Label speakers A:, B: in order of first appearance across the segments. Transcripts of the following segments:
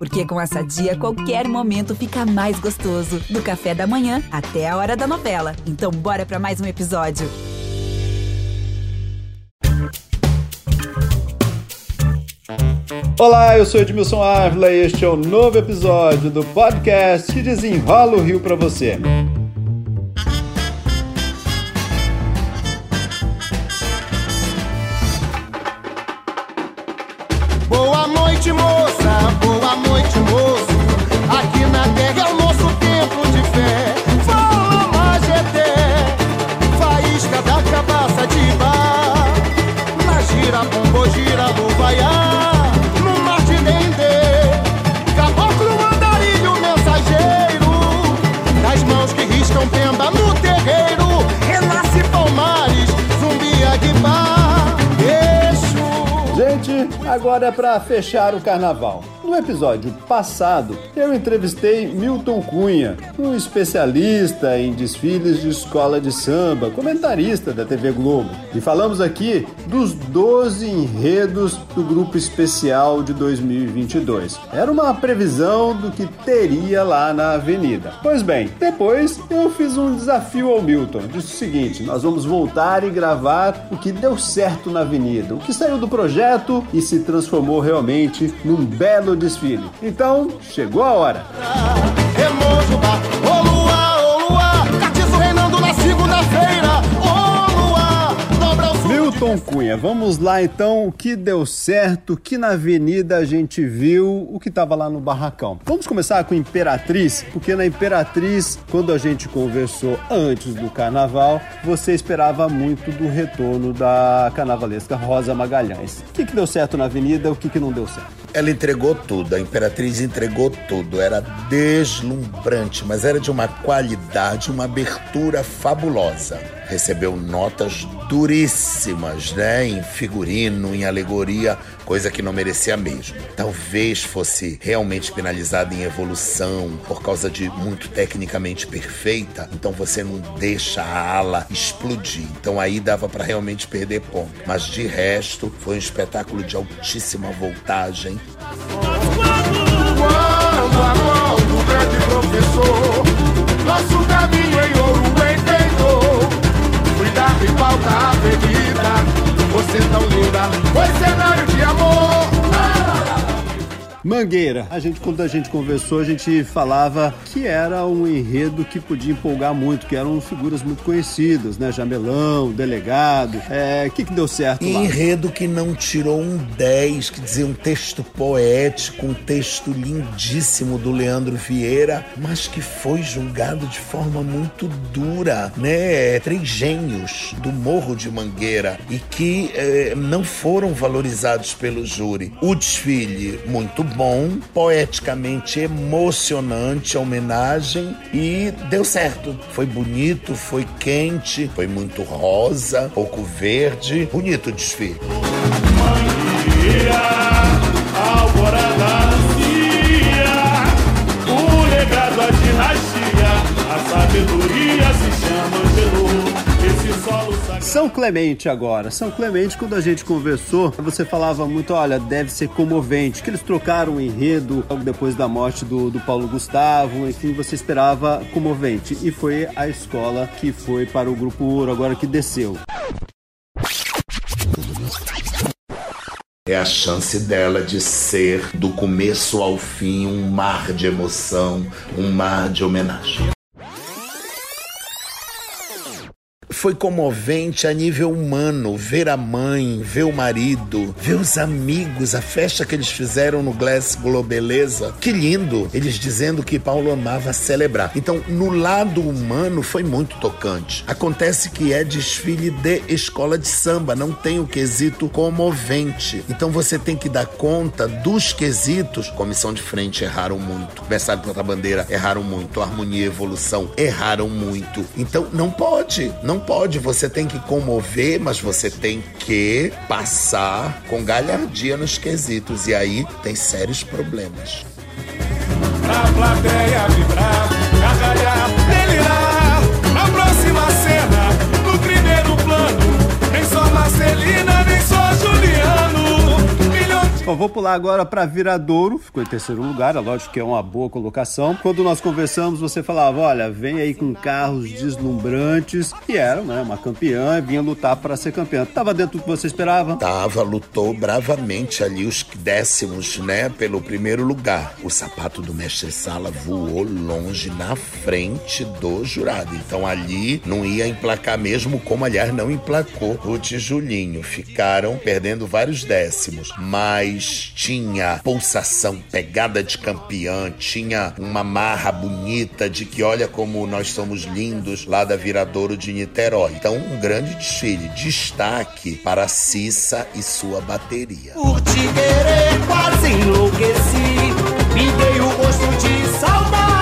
A: Porque com essa dia, qualquer momento fica mais gostoso. Do café da manhã até a hora da novela. Então, bora para mais um episódio.
B: Olá, eu sou Edmilson Ávila e este é o um novo episódio do podcast que desenrola o Rio para você.
C: Boa noite, moça,
B: para fechar o carnaval. No episódio passado, eu entrevistei Milton Cunha, um especialista em desfiles de escola de samba, comentarista da TV Globo. E falamos aqui dos 12 enredos do grupo especial de 2022. Era uma previsão do que teria lá na avenida. Pois bem, depois eu fiz um desafio ao Milton. Disse o seguinte: nós vamos voltar e gravar o que deu certo na avenida, o que saiu do projeto e se transformou realmente num belo desfile. Então, chegou a hora. Milton Cunha, vamos lá então, o que deu certo, o que na avenida a gente viu, o que estava lá no barracão. Vamos começar com Imperatriz, porque na Imperatriz, quando a gente conversou antes do carnaval, você esperava muito do retorno da carnavalesca Rosa Magalhães. O que, que deu certo na avenida, o que, que não deu certo?
D: Ela entregou tudo, a Imperatriz entregou tudo. Era deslumbrante, mas era de uma qualidade, uma abertura fabulosa. Recebeu notas duríssimas, né? Em figurino, em alegoria, coisa que não merecia mesmo. Talvez fosse realmente penalizada em evolução por causa de muito tecnicamente perfeita, então você não deixa a ala explodir. Então aí dava para realmente perder ponto. Mas de resto, foi um espetáculo de altíssima voltagem.
C: Quando a mão do grande professor, nosso caminho em ouro entendeu. Cuidado e pauta a avenida, você tão linda, foi cenário de amor.
B: Mangueira. A gente, quando a gente conversou, a gente falava que era um enredo que podia empolgar muito, que eram figuras muito conhecidas, né? Jamelão, delegado. É, o que, que deu certo lá?
D: Enredo que não tirou um 10, que dizia um texto poético, um texto lindíssimo do Leandro Vieira, mas que foi julgado de forma muito dura, né? Três gênios do Morro de Mangueira e que eh, não foram valorizados pelo júri. O desfile, muito bom, poeticamente emocionante a homenagem e deu certo. Foi bonito, foi quente, foi muito rosa, pouco verde. Bonito o desfile.
B: São Clemente agora. São Clemente, quando a gente conversou, você falava muito, olha, deve ser comovente, que eles trocaram o enredo logo depois da morte do, do Paulo Gustavo, enfim, você esperava comovente. E foi a escola que foi para o Grupo Ouro, agora que desceu.
D: É a chance dela de ser, do começo ao fim, um mar de emoção, um mar de homenagem. Foi comovente a nível humano ver a mãe, ver o marido, ver os amigos, a festa que eles fizeram no Glass Globeleza. Que lindo! Eles dizendo que Paulo amava celebrar. Então, no lado humano, foi muito tocante. Acontece que é desfile de escola de samba, não tem o quesito comovente. Então, você tem que dar conta dos quesitos. Comissão de frente erraram muito. Versário contra a bandeira erraram muito. Harmonia e evolução erraram muito. Então, não pode, não pode. Você tem que comover, mas você tem que passar com galhardia nos quesitos. E aí tem sérios problemas.
E: Pra plateia vibrar,
B: Bom, vou pular agora para Viradouro, ficou em terceiro lugar, é lógico que é uma boa colocação. Quando nós conversamos, você falava: olha, vem aí com carros deslumbrantes, e era né, uma campeã e vinha lutar para ser campeã. Tava dentro do que você esperava?
D: Tava, lutou bravamente ali os décimos, né, pelo primeiro lugar. O sapato do mestre Sala voou longe na frente do jurado. Então ali não ia emplacar mesmo, como aliás não emplacou o tijulinho. Ficaram perdendo vários décimos, mas tinha pulsação, pegada de campeã, tinha uma marra bonita de que olha como nós somos lindos lá da Viradouro de Niterói. Então um grande desfile, destaque para Cissa e sua bateria.
C: Por te querer quase enlouqueci Me dei o gosto de saudade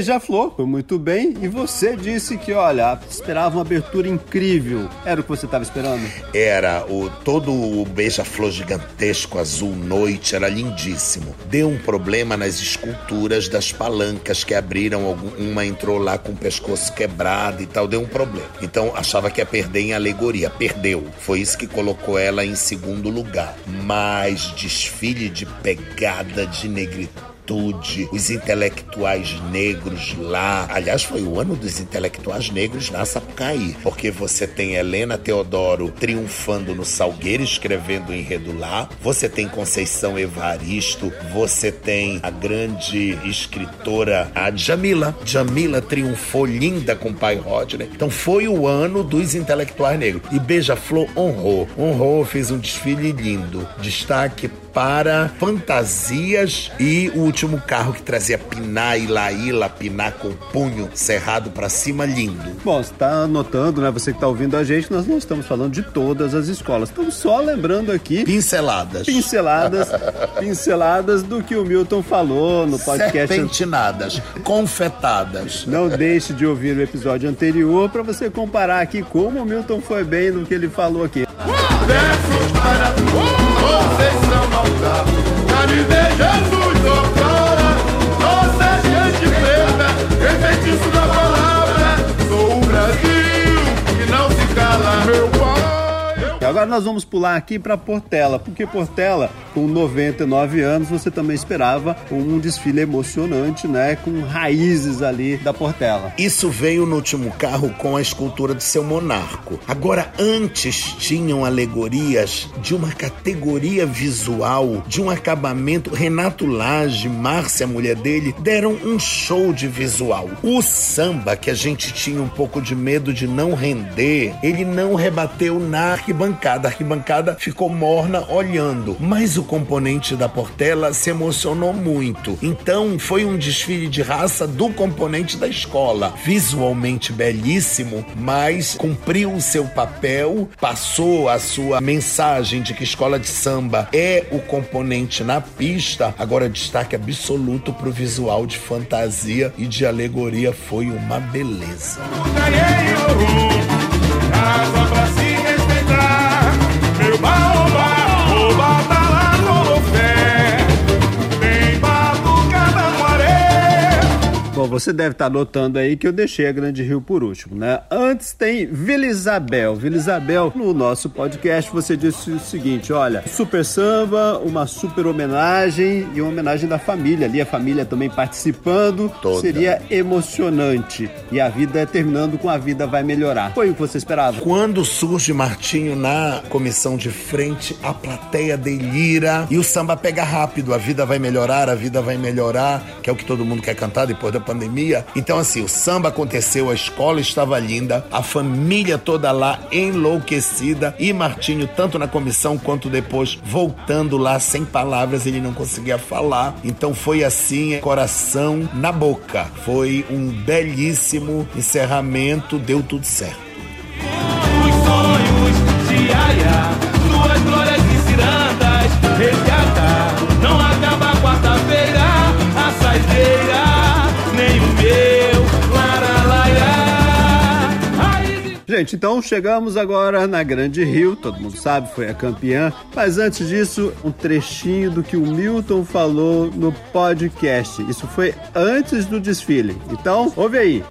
B: Beija-Flor, foi muito bem. E você disse que, olha, esperava uma abertura incrível. Era o que você estava esperando?
D: Era o todo o beija-flor gigantesco azul noite, era lindíssimo. Deu um problema nas esculturas das palancas que abriram, uma entrou lá com o pescoço quebrado e tal, deu um problema. Então achava que ia perder em alegoria, perdeu. Foi isso que colocou ela em segundo lugar. Mas desfile de pegada de negritude os intelectuais negros lá. Aliás, foi o ano dos intelectuais negros na Sapucaí, porque você tem Helena Teodoro triunfando no Salgueiro, escrevendo enredo lá. Você tem Conceição Evaristo, você tem a grande escritora, a Jamila. Jamila triunfou linda com o pai Rodney. Então foi o ano dos intelectuais negros. E Beija-Flor honrou. Honrou, fez um desfile lindo. Destaque para fantasias e o último carro que trazia Piná e Laíla, Piná com o punho cerrado pra cima, lindo.
B: Bom, você está anotando, né? Você que está ouvindo a gente, nós não estamos falando de todas as escolas. Estamos só lembrando aqui
D: Pinceladas.
B: pinceladas, pinceladas do que o Milton falou no podcast.
D: Serpentinadas, confetadas.
B: Não deixe de ouvir o episódio anterior para você comparar aqui como o Milton foi bem no que ele falou aqui.
E: Versos
B: agora nós vamos pular aqui para Portela, porque Portela, com 99 anos, você também esperava um desfile emocionante, né? Com raízes ali da Portela.
D: Isso veio no último carro com a escultura de seu monarco. Agora, antes tinham alegorias de uma categoria visual, de um acabamento. Renato Lage, Márcia, a mulher dele, deram um show de visual. O samba, que a gente tinha um pouco de medo de não render, ele não rebateu na arquibancada. A arquibancada ficou morna olhando. Mas o componente da Portela se emocionou muito. Então, foi um desfile de raça do componente da escola. Visualmente belíssimo, mas cumpriu o seu papel, passou a sua mensagem de que escola de samba é o componente na pista. Agora, destaque absoluto pro visual de fantasia e de alegoria foi uma beleza.
E: O casa
B: você deve estar notando aí que eu deixei a Grande Rio por último, né? Antes tem Vila Isabel. Vila Isabel, no nosso podcast, você disse o seguinte: olha, super samba, uma super homenagem e uma homenagem da família ali, a família também participando.
D: Toda.
B: Seria emocionante. E a vida terminando com a vida vai melhorar. Foi o que você esperava?
D: Quando surge Martinho na comissão de frente, a plateia delira e o samba pega rápido. A vida vai melhorar, a vida vai melhorar, que é o que todo mundo quer cantar depois da pandemia. Então, assim, o samba aconteceu, a escola estava linda, a família toda lá enlouquecida e Martinho, tanto na comissão quanto depois, voltando lá sem palavras, ele não conseguia falar. Então, foi assim, coração na boca. Foi um belíssimo encerramento, deu tudo certo.
E: Os sonhos de glórias cirandas,
B: Gente, então chegamos agora na Grande Rio, todo mundo sabe, foi a campeã. Mas antes disso, um trechinho do que o Milton falou no podcast. Isso foi antes do desfile. Então, ouve aí.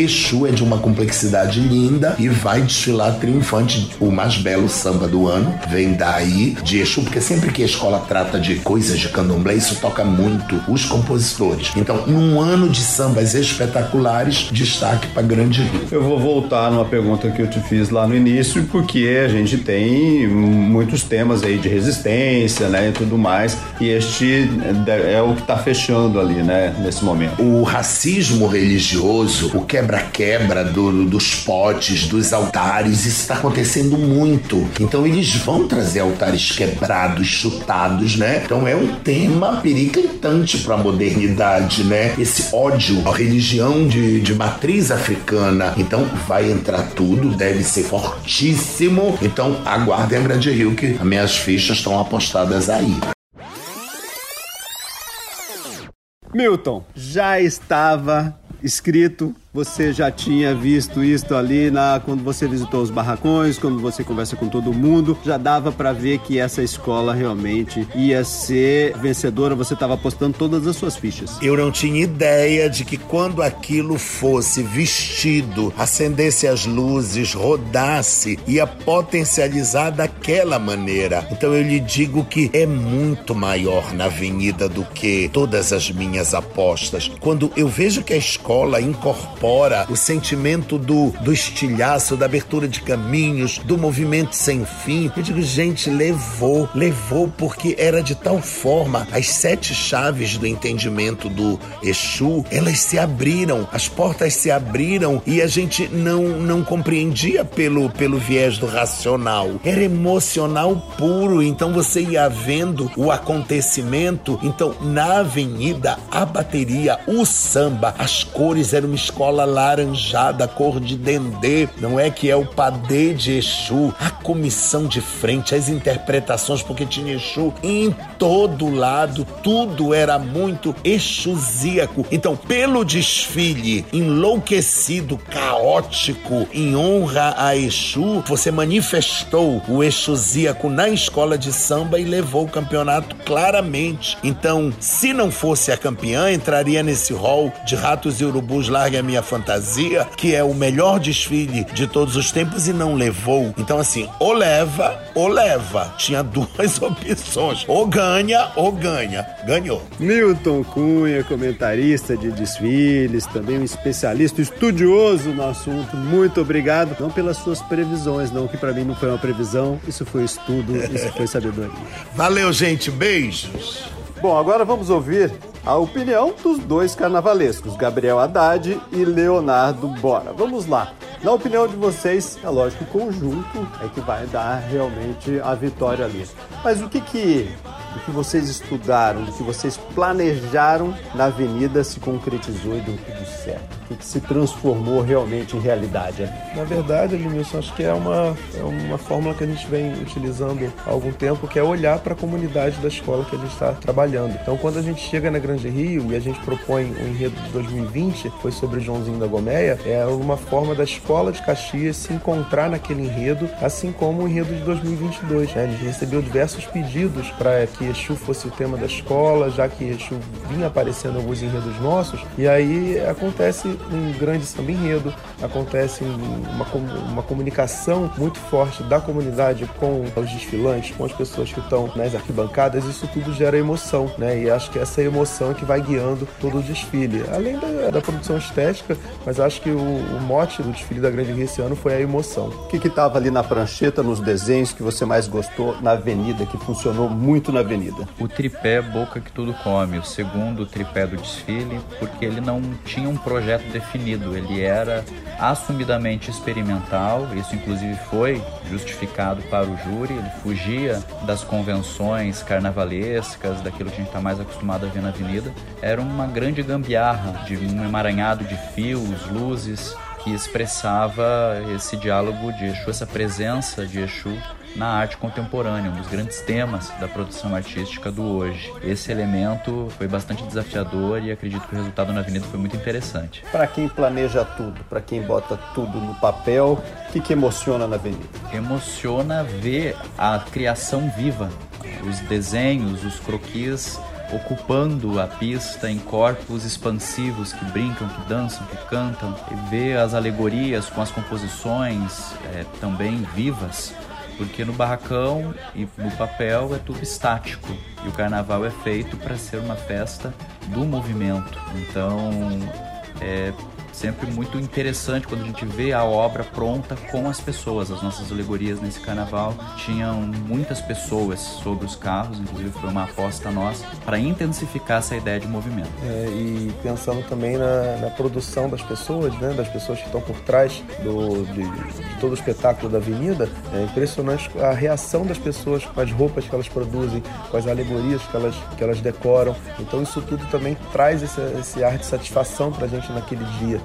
D: Exu é de uma complexidade linda e vai desfilar triunfante. O mais belo samba do ano vem daí de Exu, porque sempre que a escola trata de coisas de candomblé, isso toca muito os compositores. Então, num ano de sambas espetaculares, destaque para Grande Rio.
B: Eu vou voltar numa pergunta que eu te fiz lá no início, porque a gente tem muitos temas aí de resistência, né, e tudo mais, e este é o que está fechando ali, né, nesse momento.
D: O racismo religioso, o que quebra-quebra do, dos potes, dos altares, isso está acontecendo muito. Então eles vão trazer altares quebrados, chutados, né? Então é um tema periclitante para a modernidade, né? Esse ódio à religião de, de matriz africana. Então vai entrar tudo, deve ser fortíssimo. Então aguardem a Grande Rio que as minhas fichas estão apostadas aí.
B: Milton, já estava escrito você já tinha visto isso ali na quando você visitou os barracões, quando você conversa com todo mundo, já dava para ver que essa escola realmente ia ser vencedora, você estava apostando todas as suas fichas.
D: Eu não tinha ideia de que quando aquilo fosse vestido, acendesse as luzes, rodasse, ia potencializar daquela maneira. Então eu lhe digo que é muito maior na avenida do que todas as minhas apostas. Quando eu vejo que a escola incorpora incorpora o sentimento do, do estilhaço, da abertura de caminhos, do movimento sem fim. Eu digo, gente, levou, levou porque era de tal forma as sete chaves do entendimento do Exu, elas se abriram, as portas se abriram e a gente não não compreendia pelo pelo viés do racional. Era emocional puro, então você ia vendo o acontecimento. Então, na avenida, a bateria, o samba, as cores eram uma escola bola laranjada, cor de dendê, não é que é o padê de Exu, a comissão de frente, as interpretações, porque tinha Exu em todo lado, tudo era muito exusíaco. Então, pelo desfile enlouquecido, caótico, em honra a Exu, você manifestou o exusíaco na escola de samba e levou o campeonato claramente. Então, se não fosse a campeã, entraria nesse hall de ratos e urubus larga minha minha fantasia, que é o melhor desfile de todos os tempos e não levou. Então, assim, ou leva ou leva. Tinha duas opções: ou ganha ou ganha. Ganhou.
B: Milton Cunha, comentarista de desfiles, também um especialista, estudioso no assunto. Muito obrigado. Não pelas suas previsões, não, que para mim não foi uma previsão, isso foi estudo, isso foi sabedoria.
D: Valeu, gente. Beijos.
B: Bom, agora vamos ouvir a opinião dos dois carnavalescos, Gabriel Haddad e Leonardo Bora. Vamos lá. Na opinião de vocês, é lógico o conjunto é que vai dar realmente a vitória ali. Mas o que que do que vocês estudaram, do que vocês planejaram na avenida se concretizou e deu tudo certo? O que, se transformou realmente em realidade?
F: Na verdade, Edmilson, acho que é uma, é uma fórmula que a gente vem utilizando há algum tempo, que é olhar para a comunidade da escola que a gente está trabalhando. Então, quando a gente chega na Grande Rio e a gente propõe o enredo de 2020, foi sobre Joãozinho da Gomeia, é uma forma da escola de Caxias se encontrar naquele enredo, assim como o enredo de 2022. Né? A gente recebeu diversos pedidos para que Exu fosse o tema da escola, já que Exu vinha aparecendo em alguns enredos nossos, e aí acontece um grande samba enredo, acontece uma, uma comunicação muito forte da comunidade com os desfilantes, com as pessoas que estão nas arquibancadas, isso tudo gera emoção, né? E acho que essa emoção é que vai guiando todo o desfile. Além da, da produção estética, mas acho que o, o, mote do desfile da Grande Rio esse ano foi a emoção.
B: O que estava ali na prancheta, nos desenhos que você mais gostou na avenida, que funcionou muito na avenida?
G: O tripé Boca que Tudo Come, o segundo tripé do desfile, porque ele não tinha um projeto definido, ele era assumidamente experimental, isso inclusive foi justificado para o júri, ele fugia das convenções carnavalescas, daquilo que a gente está mais acostumado a ver na avenida. Era uma grande gambiarra de um emaranhado de fios, luzes, que expressava esse diálogo de Exu, essa presença de Exu na arte contemporânea, um dos grandes temas da produção artística do hoje. Esse elemento foi bastante desafiador e acredito que o resultado na Avenida foi muito interessante.
B: Para quem planeja tudo, para quem bota tudo no papel, o que, que emociona na Avenida?
G: Emociona ver a criação viva, os desenhos, os croquis ocupando a pista em corpos expansivos que brincam, que dançam, que cantam, e ver as alegorias com as composições é, também vivas, porque no barracão e no papel é tudo estático e o carnaval é feito para ser uma festa do movimento. Então é sempre muito interessante quando a gente vê a obra pronta com as pessoas. As nossas alegorias nesse carnaval tinham muitas pessoas sobre os carros, inclusive foi uma aposta nossa, para intensificar essa ideia de movimento.
F: É, e pensando também na, na, produção das pessoas, né, das pessoas que estão por trás do, de, de todo o espetáculo da avenida, é impressionante a reação das pessoas com as roupas que elas produzem, com as alegorias que elas, que elas decoram. Então isso tudo também traz esse, esse ar de satisfação para a gente naquele dia.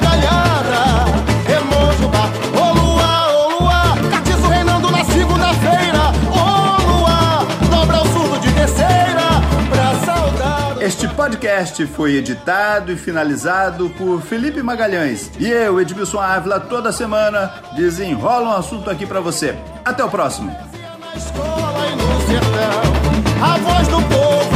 C: Gargalhada. Remojubá, ô lua, ô lua, catiço reinando na segunda-feira. Ô lua, dobra o surdo de terceira, pra saudade.
B: Este podcast foi editado e finalizado por Felipe Magalhães. E eu, Edmilson Ávila, toda semana desenrola um assunto aqui para você. Até o próximo.
C: A voz do povo,